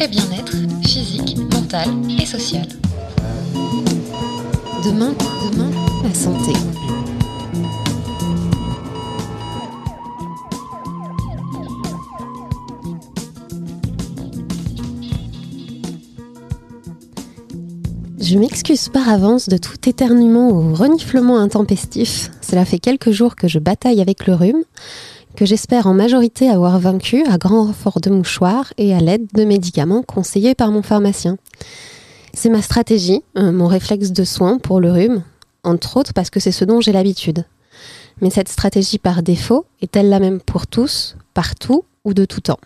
complet bien-être physique, mental et social. Demain, demain, la santé. Je m'excuse par avance de tout éternuement ou reniflement intempestif. Cela fait quelques jours que je bataille avec le rhume, que j'espère en majorité avoir vaincu à grand renfort de mouchoirs et à l'aide de médicaments conseillés par mon pharmacien. C'est ma stratégie, euh, mon réflexe de soin pour le rhume, entre autres parce que c'est ce dont j'ai l'habitude. Mais cette stratégie par défaut est-elle la même pour tous, partout ou de tout temps?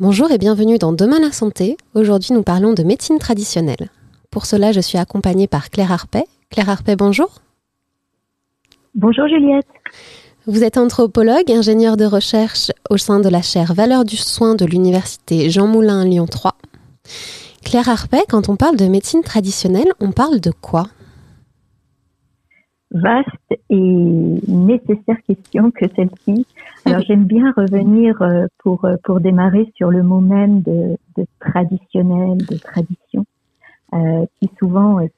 Bonjour et bienvenue dans Demain la santé. Aujourd'hui nous parlons de médecine traditionnelle. Pour cela je suis accompagnée par Claire Arpet. Claire Arpet, bonjour. Bonjour Juliette. Vous êtes anthropologue, ingénieur de recherche au sein de la chaire Valeurs du soin de l'université Jean Moulin Lyon 3. Claire Arpet, quand on parle de médecine traditionnelle, on parle de quoi? Vaste et nécessaire question que celle-ci. Alors j'aime bien revenir euh, pour, euh, pour démarrer sur le mot même de, traditionnel, de tradition, euh, qui souvent est,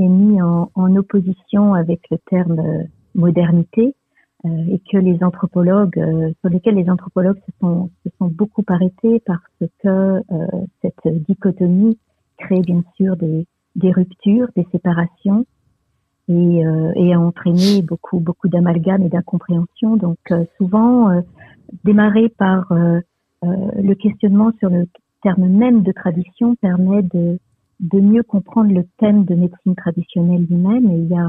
est mis en, en, opposition avec le terme modernité. Euh, et que les anthropologues, euh, sur lesquels les anthropologues se sont, se sont beaucoup arrêtés parce que euh, cette dichotomie crée bien sûr des, des ruptures, des séparations et, et, a entraîné beaucoup beaucoup d'amalgames et d'incompréhension. Donc souvent démarrer par le questionnement sur le terme même de tradition permet de, de mieux comprendre le thème de médecine traditionnelle lui-même. Et il y a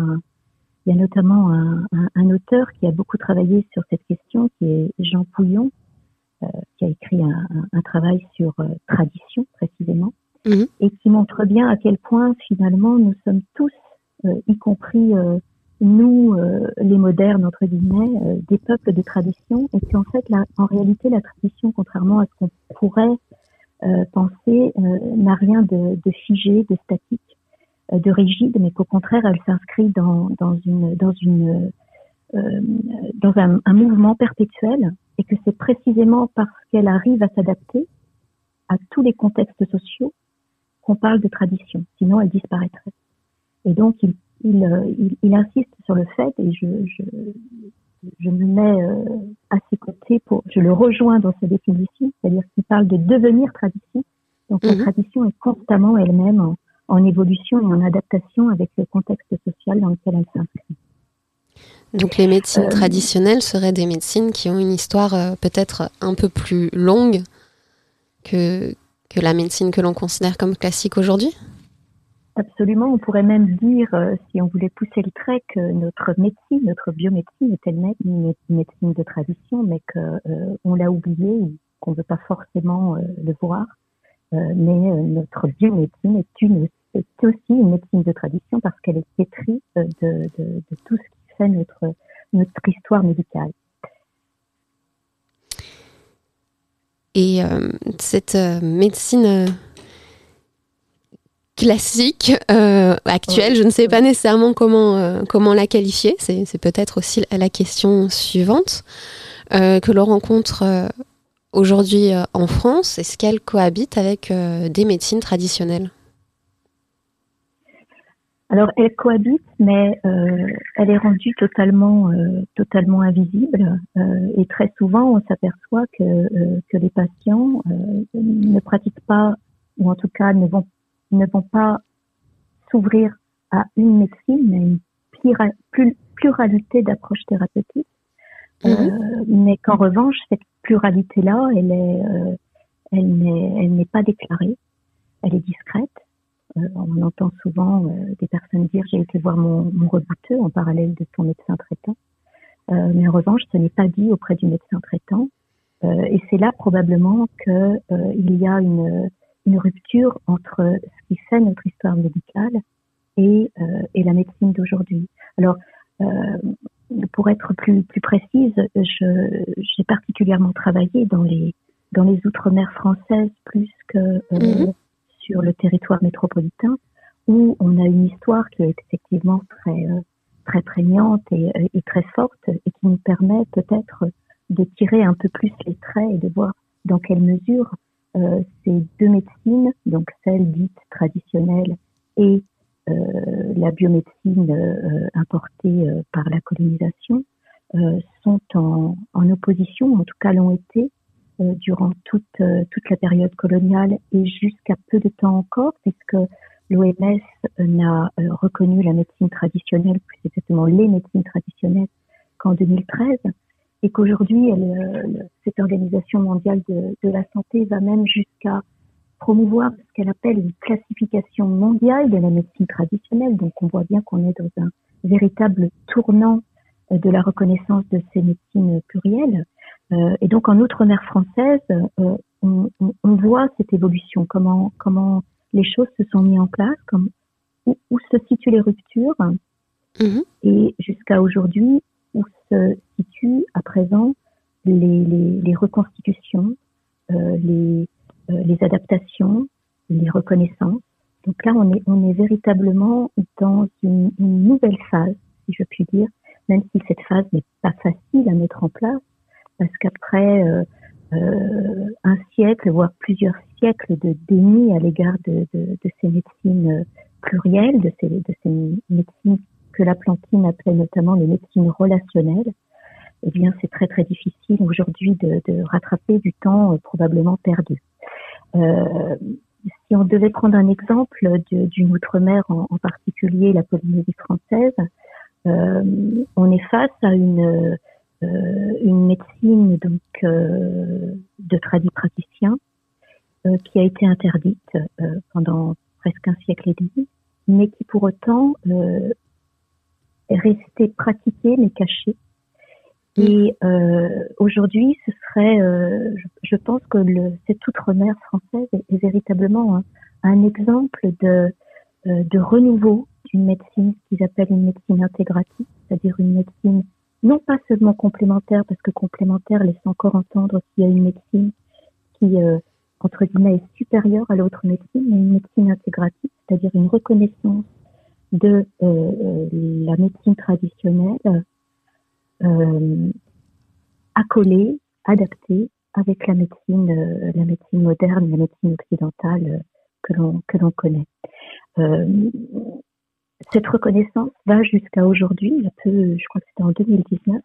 il y a notamment un, un, un, auteur qui a beaucoup travaillé sur cette question, qui est Jean Pouillon, euh, qui a écrit un, un travail sur euh, tradition précisément, mhm. et qui montre bien à quel point finalement nous sommes tous, euh, y compris nous, les modernes entre guillemets, des peuples de tradition, et qu'en fait, la, en réalité, la tradition, contrairement à ce qu'on pourrait penser, n'a rien de, de figé, de statique de rigide, mais qu'au contraire, elle s'inscrit dans, dans une dans une euh, dans un, un, mouvement perpétuel, et que c'est précisément parce qu'elle arrive à s'adapter à tous les contextes sociaux qu'on parle de tradition. Sinon, elle disparaîtrait. Et donc, il, il, euh, il, il insiste sur le fait, et je, je, je me mets euh, à ses côtés pour, je le rejoins dans sa définition, c'est-à-dire qu'il parle de devenir tradition. Donc, la mhm. tradition est constamment elle-même en, en évolution et en adaptation avec le contexte social dans lequel elle s'inscrit. Donc les médecines euh, traditionnelles seraient des médecines qui ont une histoire euh, peut-être un peu plus longue que, que la médecine que l'on considère comme classique aujourd'hui? Absolument, on pourrait même dire, euh, si on voulait pousser le trait, que notre médecine, notre biomédecine est elle-même une médecine de tradition, mais qu'on l'a oublié ou qu'on ne veut pas forcément le voir. Mais notre biomédecine est une c'est aussi une médecine de tradition parce qu'elle est pétrie de, de, de, tout ce qui fait notre, notre histoire médicale. Et euh, cette euh, médecine euh, classique, actuelle, je ne sais pas nécessairement comment, comment la qualifier, c'est peut-être aussi la question suivante, que l'on rencontre aujourd'hui en France, est-ce qu'elle cohabite avec des médecines traditionnelles? Alors elle cohabite, mais euh, elle est rendue totalement euh, totalement invisible euh, et très souvent on s'aperçoit que euh, que les patients euh, ne pratiquent pas ou en tout cas ne vont ne vont pas s'ouvrir à une médecine, mais à une pluralité d'approches thérapeutiques, mmh. mais qu'en revanche cette pluralité là, elle est elle n'est elle n'est pas déclarée, elle est discrète euh, on entend souvent euh, des personnes dire j'ai été voir mon, mon rebouteux en parallèle de son médecin traitant. Euh, mais en revanche, ce n'est pas dit auprès du médecin traitant. et c'est là probablement qu'il il y a une, une rupture entre ce qui fait notre histoire médicale et, et la médecine d'aujourd'hui. Alors, euh, pour être plus, plus précise, j'ai particulièrement travaillé dans les, dans les outre-mer françaises plus que euh, mhm. sur le territoire métropolitain où on a une histoire qui est effectivement très euh, très prégnante et, et, très forte et qui nous permet peut-être de tirer un peu plus les traits et de voir dans quelle mesure euh, ces deux médecines, donc celle dite traditionnelle et euh, la biomédecine euh, importée par la colonisation, sont en, en, opposition, en tout cas l'ont été durant toute, toute la période coloniale et jusqu'à peu de temps encore, puisque l'OMS n'a reconnu la médecine traditionnelle, plus exactement les médecines traditionnelles, qu'en 2013 et qu'aujourd'hui, cette organisation mondiale de, de, la santé va même jusqu'à promouvoir ce qu'elle appelle une classification mondiale de la médecine traditionnelle. Donc, on voit bien qu'on est dans un véritable tournant euh, de la reconnaissance de ces médecines plurielles. Euh, et donc, en outre-mer française, euh, on, on, on, voit cette évolution, comment, comment les choses se sont mises en place, comme, où, où se situent les ruptures. Mm-hmm. Et jusqu'à aujourd'hui, où se situent à présent les, les, les reconstitutions, euh, les, les adaptations, les reconnaissances. Donc là, on est, on est véritablement dans une, nouvelle phase, si je puis dire, même si cette phase n'est pas facile à mettre en place, parce qu'après euh, euh un siècle, voire plusieurs siècles de déni à l'égard de, de, de, ces médecines plurielles, de ces, de ces médecines que la plantine appelait notamment les médecines relationnelles, eh bien, c'est très très difficile aujourd'hui de, de, rattraper du temps euh, probablement perdu. Euh, si on devait prendre un exemple d'une outre-mer, en, particulier la Polynésie française, euh, on est face à une euh, médecine donc de tradis praticiens qui a été interdite pendant presque un siècle et demi, mais qui pour autant rester pratiqué mais caché. Mm. Et euh, aujourd'hui, ce serait, euh, je, pense que le, cette outre-mer française est, véritablement un, exemple de, euh, de renouveau d'une médecine qu'ils appellent une médecine intégrative, c'est-à-dire une médecine non pas seulement complémentaire, parce que complémentaire laisse encore entendre qu'il y a une médecine qui, euh, entre guillemets, est supérieure à l'autre médecine, mais une médecine intégrative, c'est-à-dire une reconnaissance de euh, la médecine traditionnelle euh, accolée, adaptée avec la médecine, euh, la médecine moderne, la médecine occidentale que l'on que l'on connaît. cette reconnaissance va jusqu'à aujourd'hui, je crois que c'était en 2019,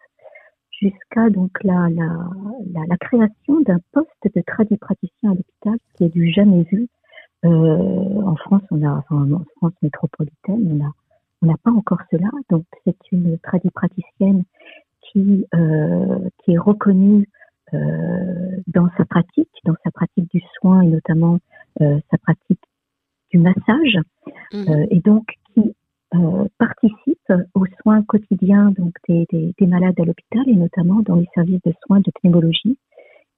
jusqu'à donc la, la, la, création d'un poste de praticien à l'hôpital qui est du jamais vu euh, en France, on a, en France métropolitaine, on a, on n'a pas encore cela. Donc, c'est une praticienne qui, euh, qui est reconnue euh, dans sa pratique, dans sa pratique du soin et notamment euh, sa pratique du massage, mmh. et donc qui euh, participe aux soins quotidiens donc des, des, des malades à l'hôpital et notamment dans les services de soins de pneumologie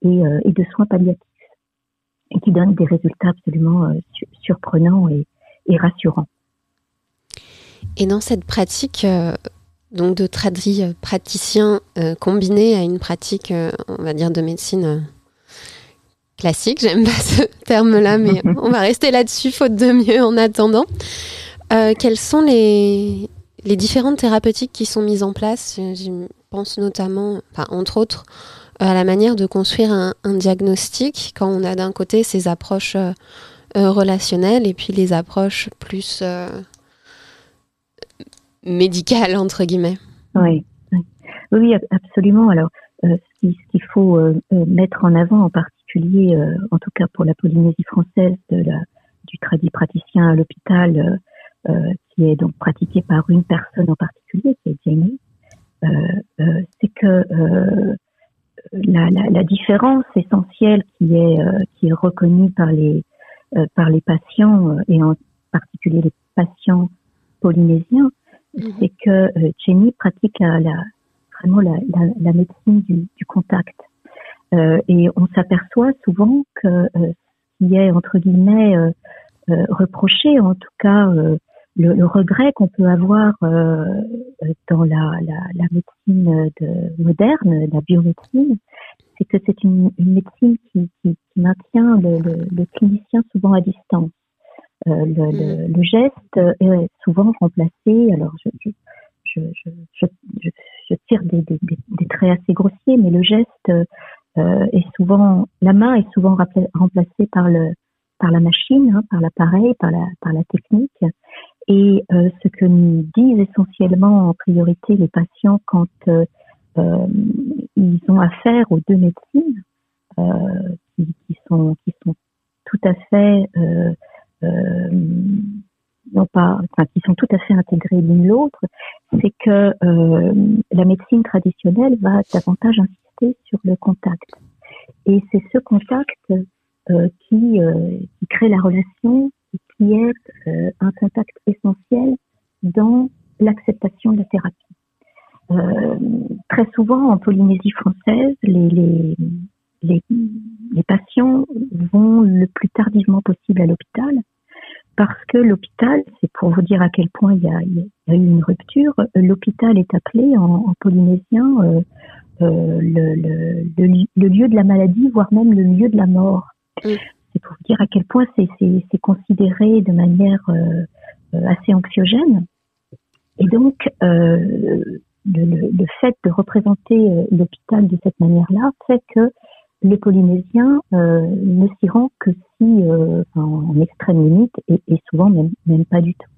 et, et de soins palliatifs et qui donne des résultats absolument euh, surprenants et, rassurants. Et dans cette pratique donc de traderie euh, praticien combinée à une pratique, on va dire, de médecine classique, j'aime pas ce terme-là, mais on va rester là-dessus, faute de mieux en attendant. quelles sont les, les différentes thérapeutiques qui sont mises en place? Je pense notamment, enfin, entre autres, à la manière de construire un, diagnostic quand on a d'un côté ces approches euh, euh, relationnelles et puis les approches plus euh, médicales, entre guillemets. Oui, oui, absolument. Alors, ce qu'il faut mettre en avant en particulier, en tout cas pour la Polynésie française, de la, du tradit praticien à l'hôpital, qui est donc pratiqué par une personne en particulier, qui est Jamie, c'est que la, la, la, différence essentielle qui est euh, qui est reconnue par les euh, par les patients euh, et en particulier les patients polynésiens, mhm. c'est que Jenny pratique la, vraiment la, la, médecine du, du contact. et on s'aperçoit souvent que ce qui est entre guillemets reproché, en tout cas le, le regret qu'on peut avoir euh, dans la, la, la médecine de, moderne, la biomédecine, c'est que c'est une, une, médecine qui, qui, qui maintient le, le, le, clinicien souvent à distance. Euh, le, le, geste est souvent remplacé. Alors, je, je, je, je, je je tire des, des, des, traits assez grossiers, mais le geste euh, est souvent, la main est souvent remplacée par le par la machine, hein, par l'appareil, par la par la technique. Et euh, ce que nous disent essentiellement en priorité les patients quand euh, euh ils ont affaire aux deux médecines, qui, qui, sont qui sont tout à fait non pas, qui sont tout à fait intégrés l'une l'autre, c'est que euh, la médecine traditionnelle va davantage insister sur le contact. Et c'est ce contact euh, qui, euh, crée la relation et qui est euh, un contact essentiel dans l'acceptation de la thérapie. Euh, très souvent en Polynésie française, les, les, les patients vont le plus tardivement possible à l'hôpital parce que l'hôpital, c'est pour vous dire à quel point il y a, il y a eu une rupture, l'hôpital est appelé en, en polynésien euh, euh, le, le, le, lieu de la maladie, voire même le lieu de la mort. C'est pour vous dire à quel point c'est considéré de manière euh, assez anxiogène. Et donc, le, le, fait de représenter l'hôpital de cette manière-là fait que les Polynésiens euh, ne s'y rendent que si euh, en extrême limite et, et, souvent même, même pas du tout.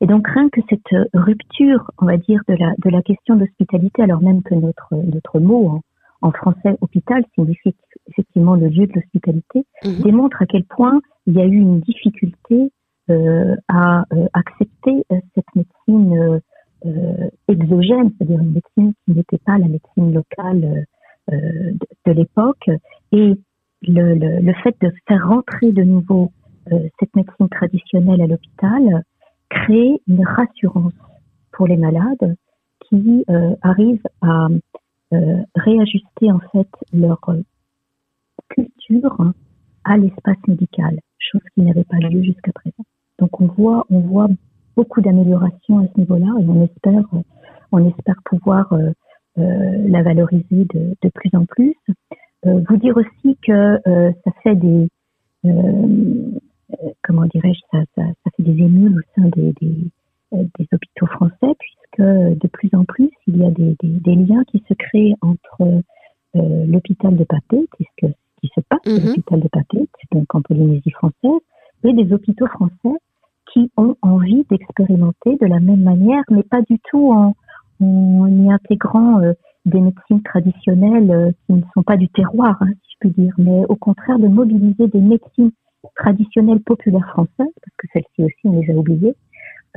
Et donc rien que cette rupture, on va dire, de la, de la question d'hospitalité, alors même que notre, notre mot en, en français hôpital signifie effectivement le lieu de l'hospitalité, mhm. démontre à quel point il y a eu une difficulté euh, à euh, accepter euh, cette médecine exogène, c'est-à-dire une médecine qui n'était pas la médecine locale euh, de, l'époque et le, le, fait de faire rentrer de nouveau euh, cette médecine traditionnelle à l'hôpital crée une rassurance pour les malades qui euh, arrivent à réajuster en fait leur culture à l'espace médical, chose qui n'avait pas lieu jusqu'à présent. Donc on voit, on voit beaucoup d'améliorations à ce niveau-là et on espère, on espère pouvoir euh, la valoriser de, de, plus en plus. Euh, vous dire aussi que euh, ça fait des comment dirais-je ça, ça, ça, fait des émules au sein des, des, des, hôpitaux français puisque de plus en plus il y a des, des liens qui se créent entre l'hôpital de Papeete, puisque qui se passe à mhm. l'hôpital de Papeete, donc en Polynésie française, et des hôpitaux français qui ont envie d'expérimenter de la même manière, mais pas du tout en, en y intégrant euh, des médecines traditionnelles euh, qui ne sont pas du terroir, hein, si je puis dire, mais au contraire de mobiliser des médecines traditionnelles populaires françaises, parce que celles-ci aussi on les a oubliées,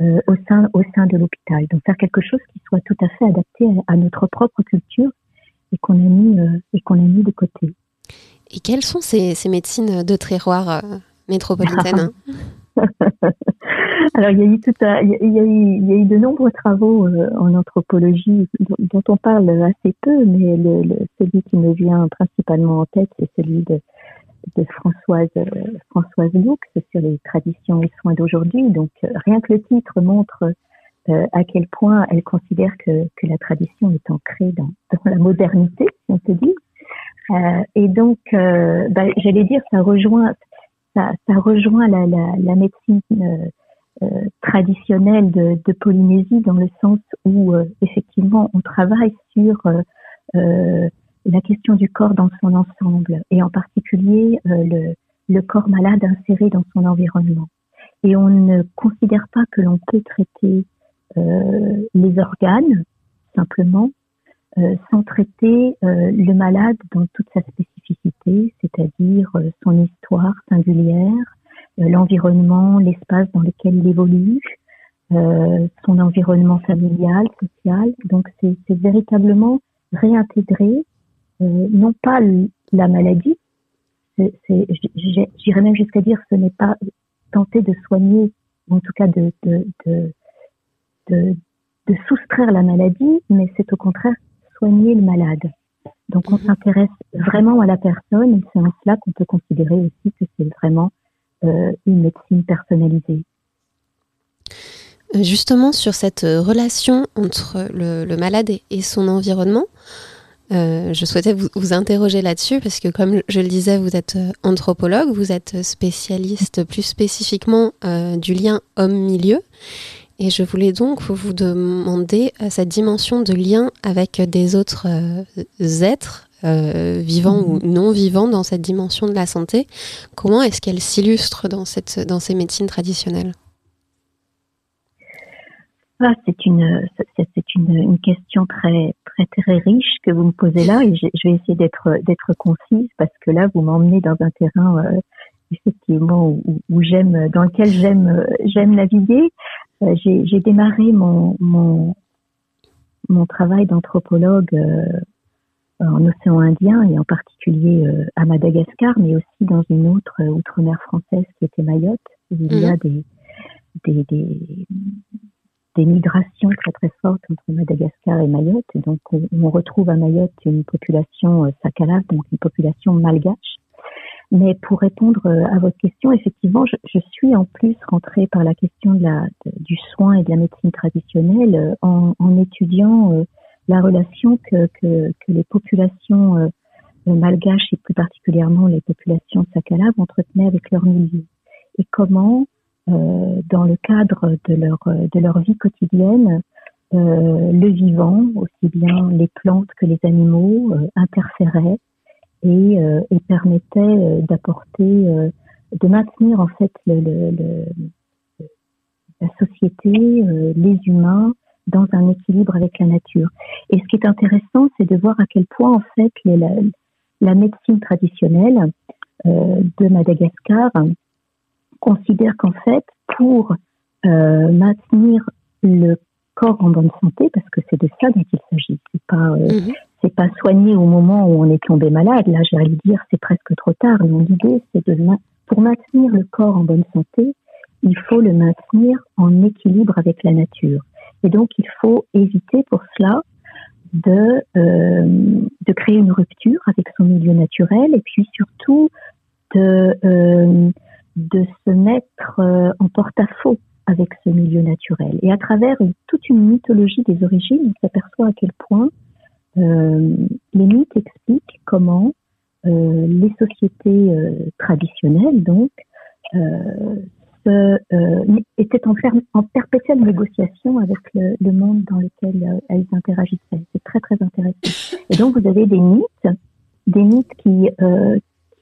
euh, au sein au sein de l'hôpital. Donc faire quelque chose qui soit tout à fait adapté à, notre propre culture et qu'on a mis et qu'on a mis de côté. Et quelles sont ces, ces médecines de terroir métropolitaines Alors il y a eu tout il, y a, eu, il y a eu de nombreux travaux euh, en anthropologie dont on parle assez peu, mais le, le, celui qui me vient principalement en tête, c'est celui de, de Françoise euh, Françoise Loux sur les traditions et soins d'aujourd'hui. Donc euh, rien que le titre montre à quel point elle considère que, que la tradition est ancrée dans, dans la modernité, si on peut dire. et donc, bah, j'allais dire, ça rejoint ça, ça rejoint la, la, la médecine euh, euh, traditionnelle de, de, Polynésie dans le sens où euh, effectivement on travaille sur la question du corps dans son ensemble et en particulier le, le corps malade inséré dans son environnement. Et on ne considère pas que l'on peut traiter les organes simplement euh, sans traiter euh, le malade dans toute sa spécificité, c'est-à-dire euh, son histoire singulière, l'environnement, l'espace dans lequel il évolue, son environnement familial, social. Donc c'est véritablement réintégrer non pas la maladie, j'irais même jusqu'à dire ce n'est pas tenter de soigner, ou en tout cas de, de, de, de, de soustraire la maladie, mais c'est au contraire soigner le malade. Donc on mhm. s'intéresse vraiment à la personne et c'est en cela qu'on peut considérer aussi que c'est vraiment euh, une médecine personnalisée. Euh, justement, sur cette euh, relation entre le, malade et, son environnement, je souhaitais vous, vous interroger là-dessus parce que, comme je le disais, vous êtes anthropologue, vous êtes spécialiste plus spécifiquement du lien homme-milieu. Et je voulais donc vous demander cette dimension de lien avec des autres êtres, vivants ou mhm. non vivants, dans cette dimension de la santé. Comment est-ce qu'elle s'illustre dans, dans ces médecines traditionnelles? Ah, c'est une, c'est une, une, question très, très, très riche que vous me posez là et je, vais essayer d'être, d'être concise parce que là, vous m'emmenez dans un terrain euh, effectivement où, où j'aime, dans lequel j'aime, j'aime naviguer. Euh, j'ai, j'ai démarré mon, mon, mon travail d'anthropologue euh, en océan Indien et en particulier euh, à Madagascar, mais aussi dans une autre outre-mer française qui était Mayotte, où il y a mmh. des, des, des des migrations très très fortes entre Madagascar et Mayotte. Et donc on, retrouve à Mayotte une population euh, sakalave, donc une population malgache. Mais pour répondre euh, à votre question, effectivement, je, je suis en plus rentrée par la question de la, du soin et de la médecine traditionnelle euh, en, en, étudiant la relation que, que, que les populations malgaches et plus particulièrement les populations sakalaves entretenaient avec leur milieu. Et comment euh, dans le cadre de leur, de leur vie quotidienne, euh, le vivant, aussi bien les plantes que les animaux, euh, interféraient et, et permettaient d'apporter, de maintenir en fait le, le, la société, les humains dans un équilibre avec la nature. Et ce qui est intéressant, c'est de voir à quel point en fait la, la médecine traditionnelle de Madagascar considère qu'en fait, pour euh, maintenir le corps en bonne santé, parce que c'est de ça dont il s'agit, c'est pas euh, mhm. c'est pas soigner au moment où on est tombé malade. Là, j'allais dire, c'est presque trop tard. Mais l'idée, c'est de pour maintenir le corps en bonne santé, il faut le maintenir en équilibre avec la nature. Et donc, il faut éviter pour cela de, euh, de créer une rupture avec son milieu naturel et puis surtout de, euh, de se mettre euh, en porte-à-faux avec ce milieu naturel. Et à travers toute une mythologie des origines, on s'aperçoit à quel point les mythes expliquent comment les sociétés traditionnelles, donc, euh, se, étaient en, en, perpétuelle négociation avec le, le monde dans lequel elles interagissaient. C'est très très intéressant. Et donc vous avez des mythes, des mythes qui,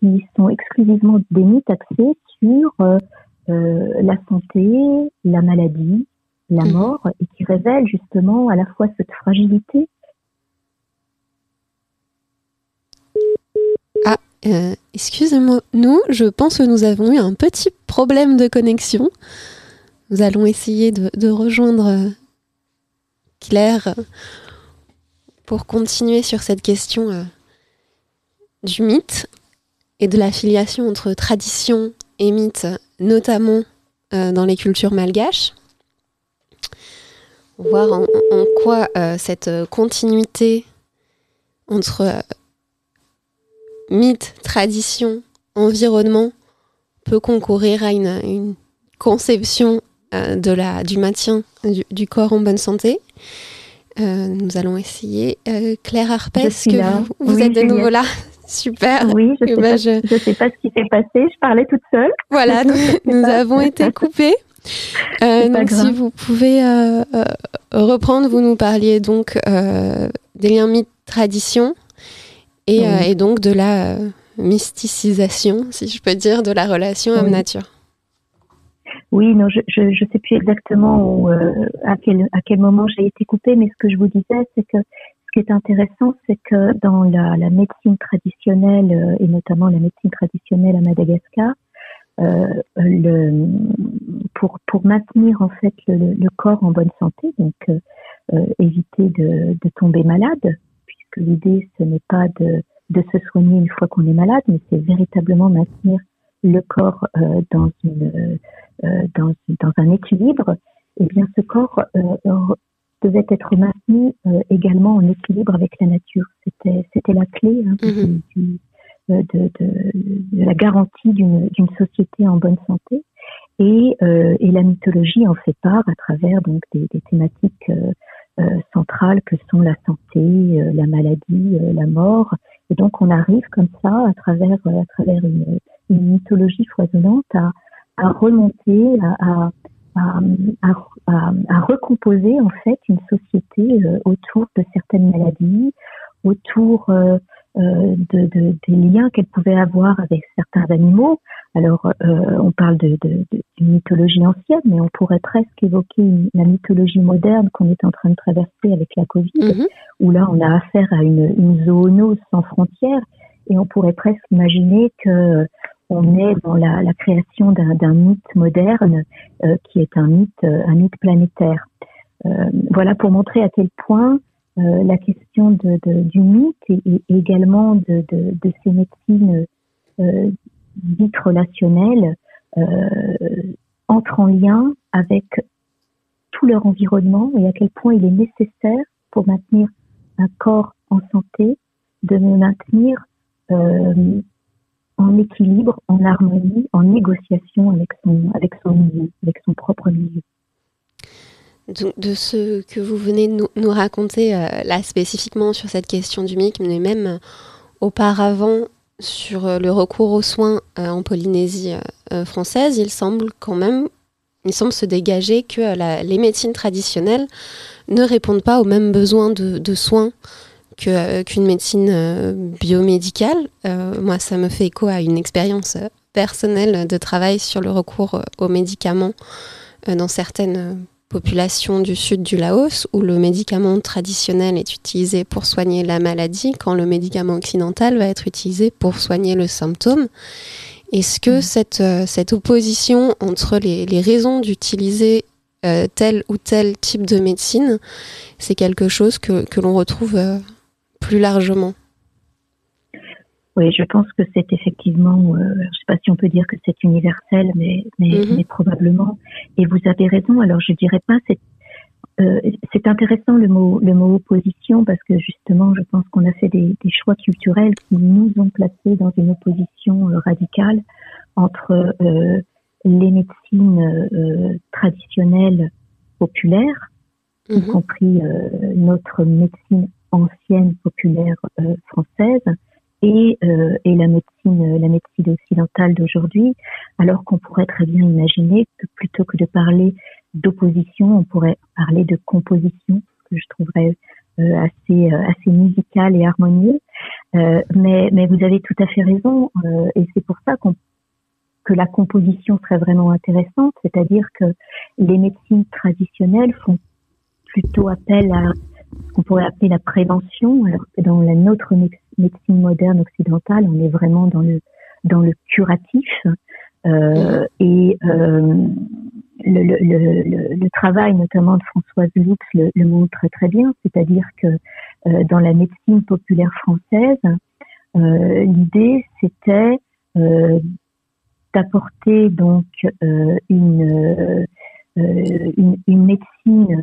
qui sont exclusivement des mythes axés sur euh, euh, la santé, la maladie, la mhm. mort, et qui révèlent justement à la fois cette fragilité. Ah, euh, excusez-moi, nous, je pense que nous avons eu un petit problème de connexion. Nous allons essayer de, rejoindre Claire pour continuer sur cette question du mythe et de l'affiliation entre tradition et mythe, notamment euh, dans les cultures malgaches. Voir en, quoi euh, cette continuité entre euh, mythe, tradition, environnement peut concourir à une, conception de la, du maintien du, corps en bonne santé. nous allons essayer. Claire Arpes, que vous, êtes de nouveau là Super. Oui, je ne eh ben, sais, pas ce qui s'est passé. Je parlais toute seule. Voilà, nous, avons été coupés. Euh, donc, si vous pouvez euh, euh, reprendre, vous nous parliez donc des liens mythes tradition et, et, donc de la mysticisation, si je peux dire, de la relation homme-nature. Oui, non, je ne sais plus exactement où, à, quel, à quel moment j'ai été coupée, mais ce que je vous disais, c'est que ce qui est intéressant, c'est que dans la, la, médecine traditionnelle, euh, et notamment la médecine traditionnelle à Madagascar, euh, le, pour, pour maintenir en fait le, le corps en bonne santé, donc euh, euh éviter de, de, tomber malade, puisque l'idée ce n'est pas de, de se soigner une fois qu'on est malade, mais c'est véritablement maintenir le corps euh, dans, une, euh, dans, dans un équilibre. Et eh bien, ce corps devait être maintenu euh, également en équilibre avec la nature. C'était, la clé hein, mhm. euh, de, de, de, la garantie d'une, société en bonne santé. Et, euh, et, la mythologie en fait part à travers donc des, des thématiques centrales que sont la santé, la maladie, la mort. Et donc on arrive comme ça à travers à travers une, mythologie foisonnante à, remonter, à, recomposer en fait une société autour de certaines maladies, autour euh, de, de, des liens qu'elle pouvait avoir avec certains animaux. Alors, euh, on parle de, de, d'une mythologie ancienne, mais on pourrait presque évoquer la mythologie moderne qu'on est en train de traverser avec la Covid, mhm. où là, on a affaire à une, une zoonose sans frontières, et on pourrait presque imaginer que on est dans la, la création d'un, d'un mythe moderne euh, qui est un mythe, un mythe planétaire. Euh, voilà pour montrer à quel point euh, la question de, de, du mythe et, également de, ces médecines euh, dites relationnelles euh, entrent en lien avec tout leur environnement et à quel point il est nécessaire pour maintenir un corps en santé de me maintenir euh, en équilibre, en harmonie, en négociation avec son, avec son milieu, avec son propre milieu de, ce que vous venez nous, raconter euh, là spécifiquement sur cette question du MIC, mais même euh, auparavant sur euh, le recours aux soins en Polynésie française, il semble quand même, il semble se dégager que les médecines traditionnelles ne répondent pas aux mêmes besoins de, soins qu'une médecine biomédicale. moi, ça me fait écho à une expérience personnelle de travail sur le recours aux médicaments dans certaines population du sud du Laos où le médicament traditionnel est utilisé pour soigner la maladie quand le médicament occidental va être utilisé pour soigner le symptôme. Est-ce que mm. cette, euh, cette opposition entre les, les raisons d'utiliser euh, tel ou tel type de médecine, c'est quelque chose que, que l'on retrouve euh, plus largement? Oui, je pense que c'est effectivement, euh, je ne sais pas si on peut dire que c'est universel, mais, mais, mhm. mais, probablement. Et vous avez raison. Alors, je dirais pas, c'est euh, c'est intéressant le mot le mot opposition parce que justement, je pense qu'on a fait des, des, choix culturels qui nous ont placés dans une opposition euh, radicale entre euh, les médecines euh, traditionnelles populaires, y mhm. compris notre médecine ancienne populaire française et, euh, et la médecine, la médecine occidentale d'aujourd'hui, alors qu'on pourrait très bien imaginer que plutôt que de parler d'opposition, on pourrait parler de composition, que je trouverais euh, assez, euh, assez musical et harmonieux. Euh, mais, mais vous avez tout à fait raison, euh, et c'est pour ça qu'on que la composition serait vraiment intéressante, c'est-à-dire que les médecines traditionnelles font plutôt appel à qu'on pourrait appeler la prévention, alors que dans la nôtre médecine moderne occidentale, on est vraiment dans le dans le curatif euh, et euh, le, travail notamment de Françoise Lux le, montre très bien, c'est-à-dire que euh, dans la médecine populaire française, l'idée c'était d'apporter donc une, une, une médecine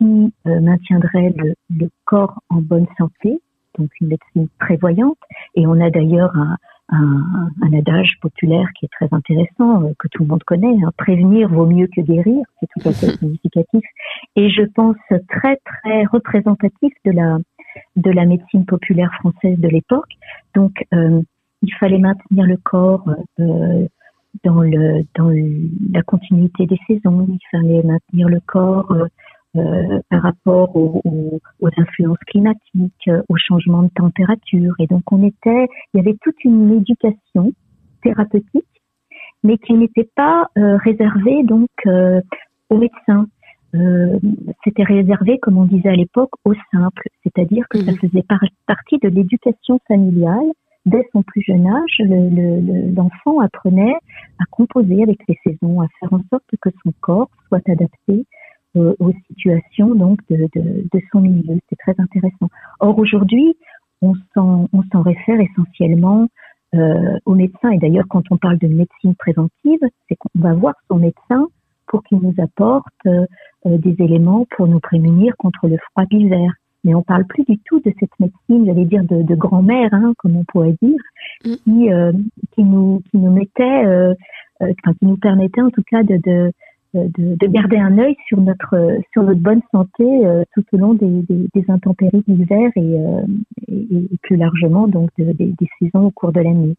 qui maintiendrait le, le, corps en bonne santé, donc une médecine prévoyante. Et on a d'ailleurs un, un, un, adage populaire qui est très intéressant, euh, que tout le monde connaît. Hein. Prévenir vaut mieux que guérir, c'est tout à fait significatif. Et je pense très très représentatif de la de la médecine populaire française de l'époque. Donc euh, il fallait maintenir le corps euh, dans le dans la continuité des saisons. Il fallait maintenir le corps euh, euh, par rapport aux, aux, influences climatiques, euh, aux changements de température. Et donc on était, il y avait toute une éducation thérapeutique, mais qui n'était pas euh, réservée donc aux médecins. C'était réservé, comme on disait à l'époque, aux simples, c'est-à-dire que ça mmh. faisait partie de l'éducation familiale. Dès son plus jeune âge, l'enfant le, apprenait à composer avec les saisons, à faire en sorte que son corps soit adapté euh, aux situations donc de, de, de son milieu. C'est très intéressant. Or aujourd'hui, on s'en on s'en réfère essentiellement euh, au médecin. Et d'ailleurs, quand on parle de médecine préventive, c'est qu'on va voir son médecin pour qu'il nous apporte euh, des éléments pour nous prémunir contre le froid d'hiver. Mais on parle plus du tout de cette médecine, j'allais dire de, de grand-mère, hein, comme on pourrait dire, mm. qui, euh, qui nous qui nous mettait, euh, enfin, qui nous permettait en tout cas de, de euh, de, de, garder un œil sur notre sur notre bonne santé euh, tout au long des, des, des intempéries d'hiver et, euh, plus largement donc des, des, saisons au cours de l'année.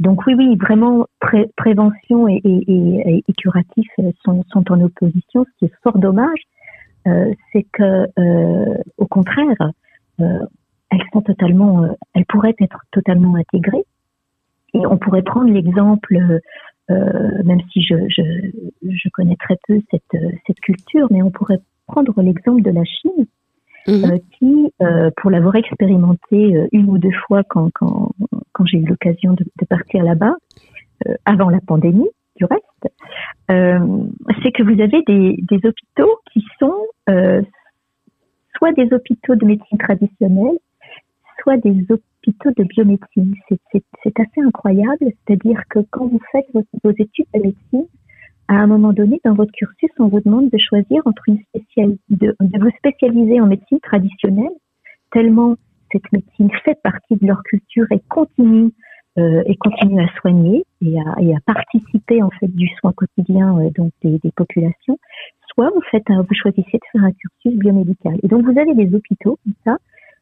donc oui, oui, vraiment prévention et, et, curatif sont, sont, en opposition. Ce qui est fort dommage, euh, c'est que euh, au contraire, euh, elles sont totalement, euh, elles pourraient être totalement intégrées. Et on pourrait prendre l'exemple, euh, même si je, je, je, connais très peu cette, cette culture, mais on pourrait prendre l'exemple de la Chine, mhm. qui, pour l'avoir expérimenté une ou deux fois quand, quand, quand j'ai eu l'occasion de, de, partir là-bas, avant la pandémie, du reste, euh, c'est que vous avez des, des hôpitaux qui sont euh, soit des hôpitaux de médecine traditionnelle, soit des hôpitaux de biomédecine. C'est assez incroyable, c'est-à-dire que quand vous faites vos, études de médecine, à un moment donné dans votre cursus, on vous demande de choisir entre une spécialité, de, de vous spécialiser en médecine traditionnelle, tellement cette médecine fait partie de leur culture et continue euh, et continue à soigner et à, participer en fait du soin quotidien euh, donc des, populations, soit vous faites vous choisissez de faire un cursus biomédical. Et donc vous avez des hôpitaux comme ça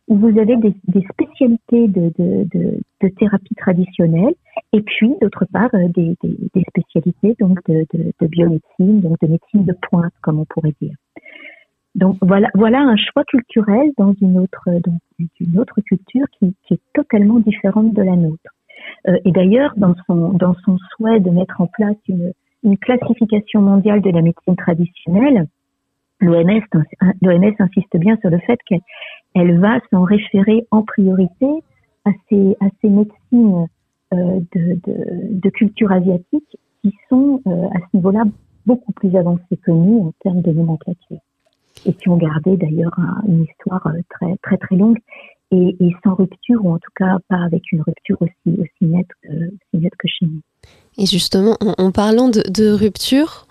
où vous avez des, des spécialités de, de, de, de, thérapie traditionnelle et puis d'autre part euh, des, des, spécialités donc de, biomédecine, donc de médecine de pointe comme on pourrait dire. Donc voilà, voilà un choix culturel dans une autre, dans une autre culture qui, qui est totalement différente de la nôtre. Euh, et d'ailleurs, dans son, dans son souhait de mettre en place une, une classification mondiale de la médecine traditionnelle, l'OMS, l'OMS insiste bien sur le fait qu'elle va s'en référer en priorité à ces, médecines euh, de, culture asiatique qui sont euh, à ce niveau-là beaucoup plus avancées que nous en termes de nomenclature et qui ont gardé d'ailleurs une histoire euh, très très très longue et, sans rupture, ou en tout cas pas avec une rupture aussi, nette, que, chez nous. Et justement, en, parlant de, rupture,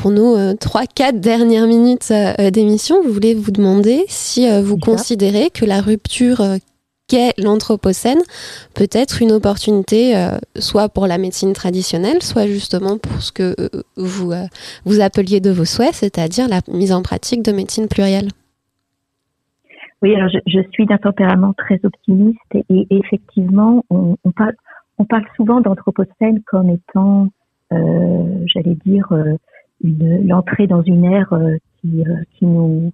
pour nos euh, trois, euh, quatre dernières minutes euh, d'émission, vous voulez vous demander si euh, vous considérez que la rupture euh, qu'est l'Anthropocène peut être une opportunité euh, soit pour la médecine traditionnelle, soit justement pour ce que vous, vous appeliez de vos souhaits, c'est-à-dire la mise en pratique de médecine plurielle. Oui, alors je, je suis d'un tempérament très optimiste et, et effectivement, on, on, parle, on parle souvent d'anthropocène comme étant, euh, j'allais dire, l'entrée dans une ère euh, qui, euh, qui, nous,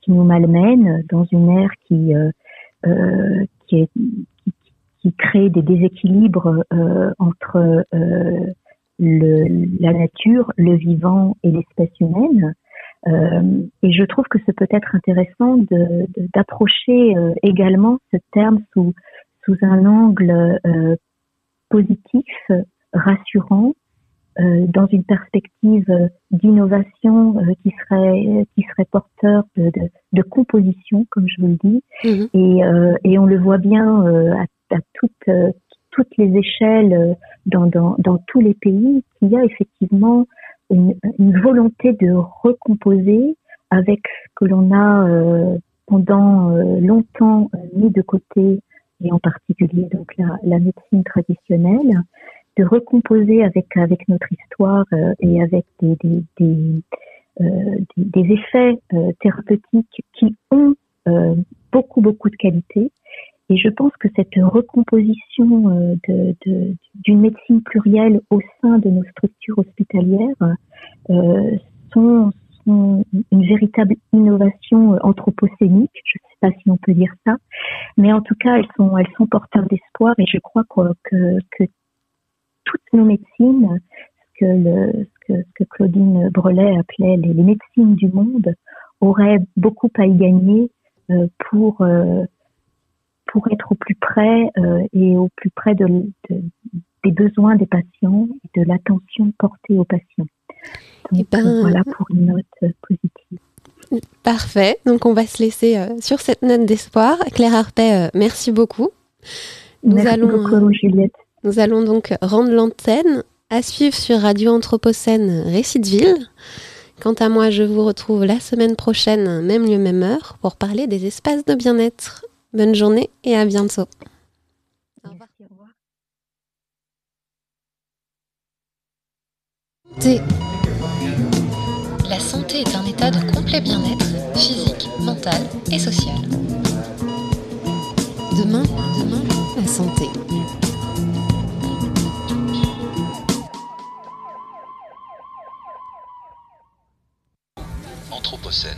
qui nous malmène, dans une ère qui, euh, qui, est, qui, qui, crée des déséquilibres entre le, la nature, le vivant et l'espèce humaine. Euh, et je trouve que c'est peut-être intéressant d'approcher de, euh, également ce terme sous, sous un angle euh, positif, rassurant, dans une perspective d'innovation euh, qui serait qui serait porteur de, de, de, composition, comme je vous le dis. Mmh. Et, euh, et on le voit bien à, à toutes toutes les échelles dans, dans, dans tous les pays qu'il y a effectivement une, une, volonté de recomposer avec ce que l'on a euh, pendant euh, longtemps euh, mis de côté, et en particulier donc la, la, médecine traditionnelle, de recomposer avec avec notre histoire euh, et avec des des, des, euh, des, des effets thérapeutiques qui ont beaucoup beaucoup de qualité. Et je pense que cette recomposition d'une de, de, médecine plurielle au sein de nos structures hospitalières euh, sont, sont, une véritable innovation euh, anthropocénique. Je ne sais pas si on peut dire ça, mais en tout cas, elles sont, elles sont porteurs d'espoir et je crois que, que toutes nos médecines, ce que, le, ce que, ce que Claudine Brelet appelait les, les, médecines du monde, auraient beaucoup à y gagner euh, pour euh, pour être au plus près euh, et au plus près de, de, des besoins des patients et de l'attention portée aux patients. Donc, eh ben, voilà pour une note positive. Parfait. Donc on va se laisser euh, sur cette note d'espoir. Claire Arpet, euh, merci beaucoup. Nous merci allons, beaucoup, Juliette. Nous allons donc rendre l'antenne à suivre sur Radio Anthropocène Réciteville. Quant à moi, je vous retrouve la semaine prochaine, même lieu, même heure, pour parler des espaces de bien-être. Bonne journée et à bientôt. Au revoir. Au revoir. La santé est un état de complet bien-être physique, mental et social. Demain, demain, la santé. Anthropocène.